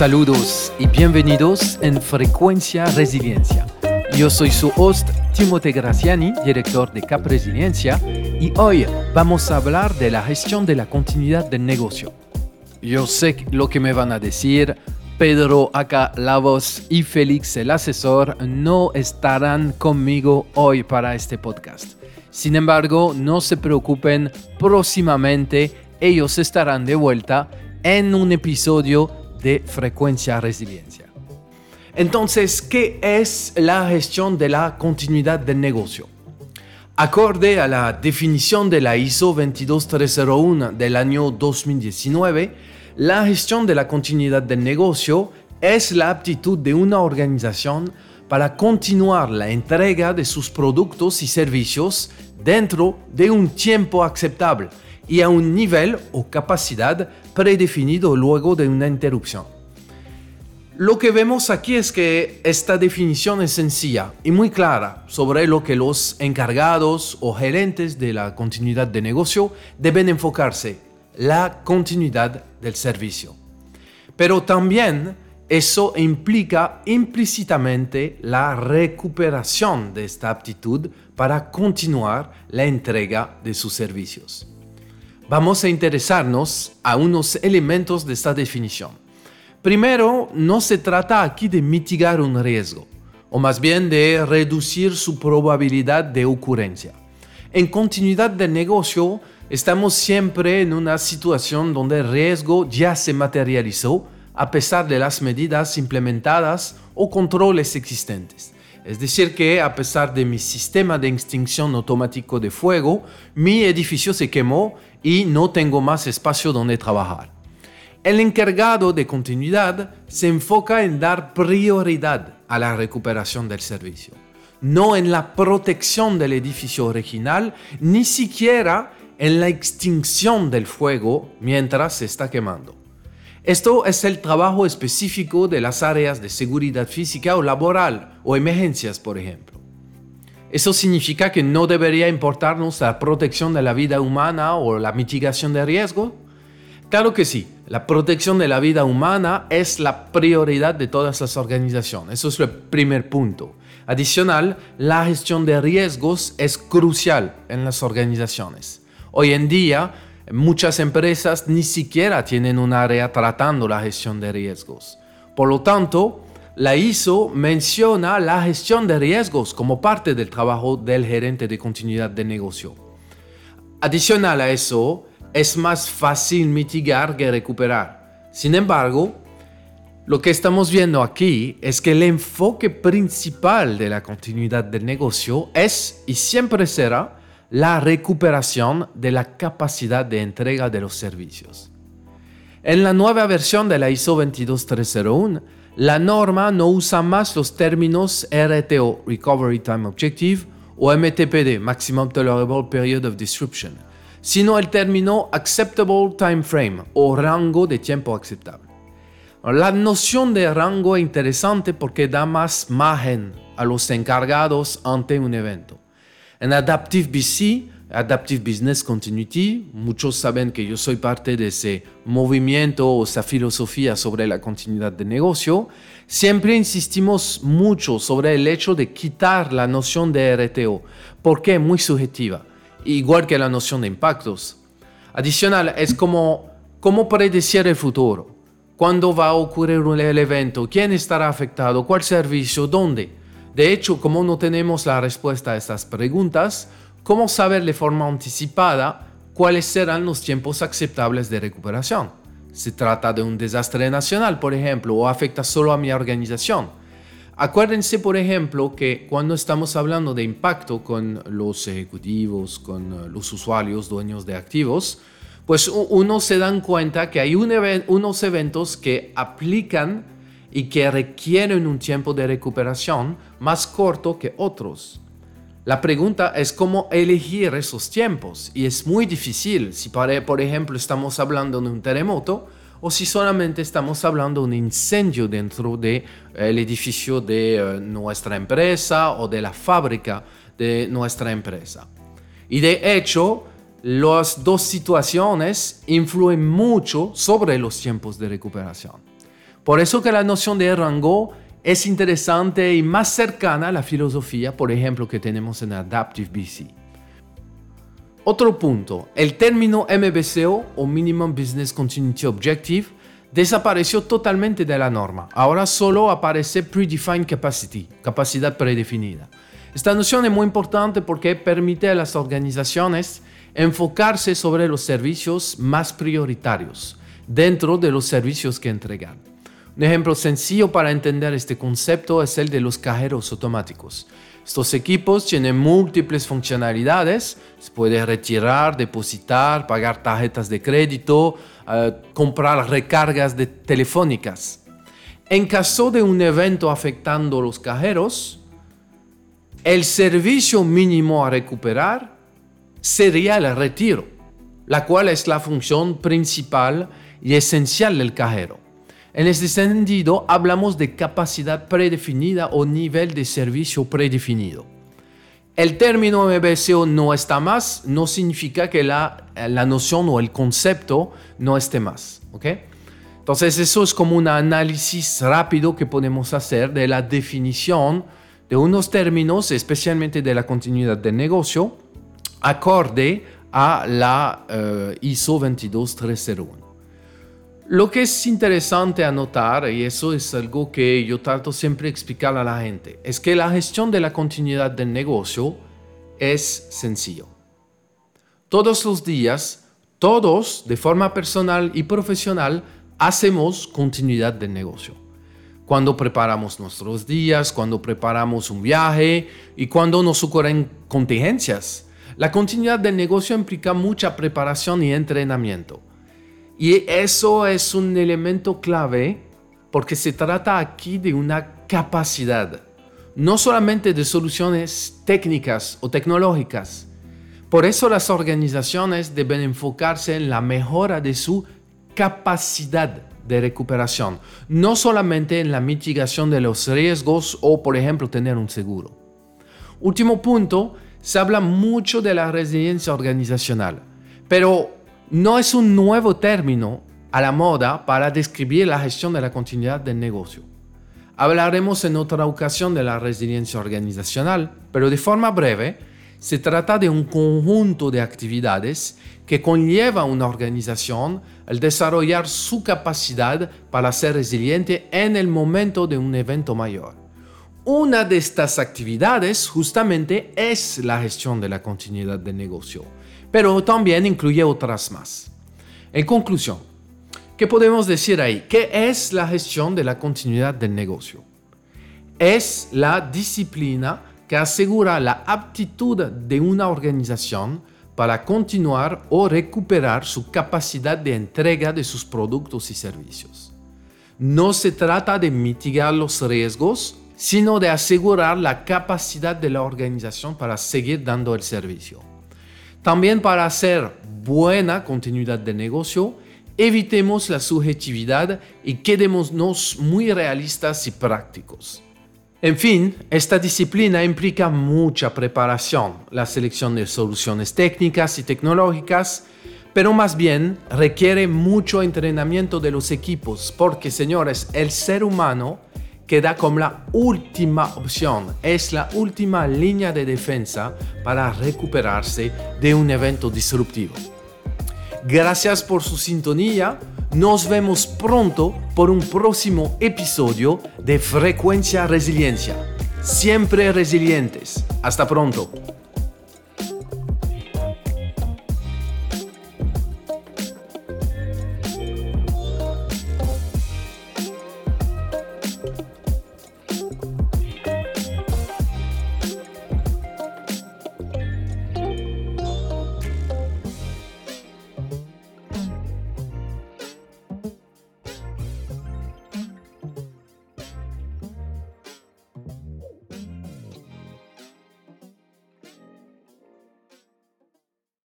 Saludos y bienvenidos en Frecuencia Resiliencia. Yo soy su host Timote Graciani, director de Cap Resiliencia, y hoy vamos a hablar de la gestión de la continuidad del negocio. Yo sé lo que me van a decir, Pedro acá la voz y Félix el asesor no estarán conmigo hoy para este podcast. Sin embargo, no se preocupen, próximamente ellos estarán de vuelta en un episodio de frecuencia resiliencia. Entonces, ¿qué es la gestión de la continuidad del negocio? Acorde a la definición de la ISO 22301 del año 2019, la gestión de la continuidad del negocio es la aptitud de una organización para continuar la entrega de sus productos y servicios dentro de un tiempo aceptable y a un nivel o capacidad predefinido luego de una interrupción. Lo que vemos aquí es que esta definición es sencilla y muy clara sobre lo que los encargados o gerentes de la continuidad de negocio deben enfocarse, la continuidad del servicio. Pero también eso implica implícitamente la recuperación de esta aptitud para continuar la entrega de sus servicios vamos a interesarnos a unos elementos de esta definición. Primero, no se trata aquí de mitigar un riesgo, o más bien de reducir su probabilidad de ocurrencia. En continuidad de negocio, estamos siempre en una situación donde el riesgo ya se materializó a pesar de las medidas implementadas o controles existentes. Es decir, que a pesar de mi sistema de extinción automático de fuego, mi edificio se quemó y no tengo más espacio donde trabajar. El encargado de continuidad se enfoca en dar prioridad a la recuperación del servicio, no en la protección del edificio original, ni siquiera en la extinción del fuego mientras se está quemando. Esto es el trabajo específico de las áreas de seguridad física o laboral o emergencias, por ejemplo. ¿Eso significa que no debería importarnos la protección de la vida humana o la mitigación de riesgo? Claro que sí, la protección de la vida humana es la prioridad de todas las organizaciones, eso es el primer punto. Adicional, la gestión de riesgos es crucial en las organizaciones. Hoy en día, muchas empresas ni siquiera tienen un área tratando la gestión de riesgos. Por lo tanto, la ISO menciona la gestión de riesgos como parte del trabajo del gerente de continuidad de negocio. Adicional a eso, es más fácil mitigar que recuperar. Sin embargo, lo que estamos viendo aquí es que el enfoque principal de la continuidad del negocio es y siempre será la recuperación de la capacidad de entrega de los servicios. En la nueva versión de la ISO 22301, la norma no usa más los términos RTO, Recovery Time Objective, o MTPD, Maximum Tolerable Period of Disruption, sino el término Acceptable Time Frame o rango de tiempo aceptable. La noción de rango es interesante porque da más margen a los encargados ante un evento. En Adaptive BC, Adaptive Business Continuity. Muchos saben que yo soy parte de ese movimiento o esa filosofía sobre la continuidad de negocio. Siempre insistimos mucho sobre el hecho de quitar la noción de RTO, porque es muy subjetiva, igual que la noción de impactos. Adicional, es como cómo predecir el futuro. ¿Cuándo va a ocurrir el evento? ¿Quién estará afectado? ¿Cuál servicio? ¿Dónde? De hecho, como no tenemos la respuesta a estas preguntas, ¿Cómo saber de forma anticipada cuáles serán los tiempos aceptables de recuperación? ¿Se trata de un desastre nacional, por ejemplo, o afecta solo a mi organización? Acuérdense, por ejemplo, que cuando estamos hablando de impacto con los ejecutivos, con eh, los usuarios, dueños de activos, pues uno se dan cuenta que hay unos eventos que aplican y que requieren un tiempo de recuperación más corto que otros. La pregunta es cómo elegir esos tiempos y es muy difícil si por ejemplo estamos hablando de un terremoto o si solamente estamos hablando de un incendio dentro del de, eh, edificio de eh, nuestra empresa o de la fábrica de nuestra empresa. Y de hecho, las dos situaciones influyen mucho sobre los tiempos de recuperación. Por eso que la noción de rango es interesante y más cercana a la filosofía, por ejemplo, que tenemos en Adaptive BC. Otro punto, el término MBCO o Minimum Business Continuity Objective desapareció totalmente de la norma. Ahora solo aparece Predefined Capacity, capacidad predefinida. Esta noción es muy importante porque permite a las organizaciones enfocarse sobre los servicios más prioritarios dentro de los servicios que entregan. Un ejemplo sencillo para entender este concepto es el de los cajeros automáticos. Estos equipos tienen múltiples funcionalidades. Se puede retirar, depositar, pagar tarjetas de crédito, eh, comprar recargas de telefónicas. En caso de un evento afectando los cajeros, el servicio mínimo a recuperar sería el retiro, la cual es la función principal y esencial del cajero. En este sentido, hablamos de capacidad predefinida o nivel de servicio predefinido. El término MBCO no está más, no significa que la, la noción o el concepto no esté más. ¿okay? Entonces, eso es como un análisis rápido que podemos hacer de la definición de unos términos, especialmente de la continuidad del negocio, acorde a la uh, ISO 22301. Lo que es interesante anotar, y eso es algo que yo trato siempre de explicar a la gente, es que la gestión de la continuidad del negocio es sencillo. Todos los días, todos, de forma personal y profesional, hacemos continuidad del negocio. Cuando preparamos nuestros días, cuando preparamos un viaje y cuando nos ocurren contingencias. La continuidad del negocio implica mucha preparación y entrenamiento. Y eso es un elemento clave porque se trata aquí de una capacidad, no solamente de soluciones técnicas o tecnológicas. Por eso las organizaciones deben enfocarse en la mejora de su capacidad de recuperación, no solamente en la mitigación de los riesgos o, por ejemplo, tener un seguro. Último punto, se habla mucho de la resiliencia organizacional, pero no es un nuevo término a la moda para describir la gestión de la continuidad del negocio. Hablaremos en otra ocasión de la resiliencia organizacional, pero de forma breve, se trata de un conjunto de actividades que conlleva a una organización al desarrollar su capacidad para ser resiliente en el momento de un evento mayor. Una de estas actividades justamente es la gestión de la continuidad del negocio pero también incluye otras más. En conclusión, ¿qué podemos decir ahí? ¿Qué es la gestión de la continuidad del negocio? Es la disciplina que asegura la aptitud de una organización para continuar o recuperar su capacidad de entrega de sus productos y servicios. No se trata de mitigar los riesgos, sino de asegurar la capacidad de la organización para seguir dando el servicio. También para hacer buena continuidad de negocio, evitemos la subjetividad y quedémonos muy realistas y prácticos. En fin, esta disciplina implica mucha preparación, la selección de soluciones técnicas y tecnológicas, pero más bien requiere mucho entrenamiento de los equipos, porque señores, el ser humano queda como la última opción, es la última línea de defensa para recuperarse de un evento disruptivo. Gracias por su sintonía, nos vemos pronto por un próximo episodio de Frecuencia Resiliencia. Siempre resilientes. Hasta pronto.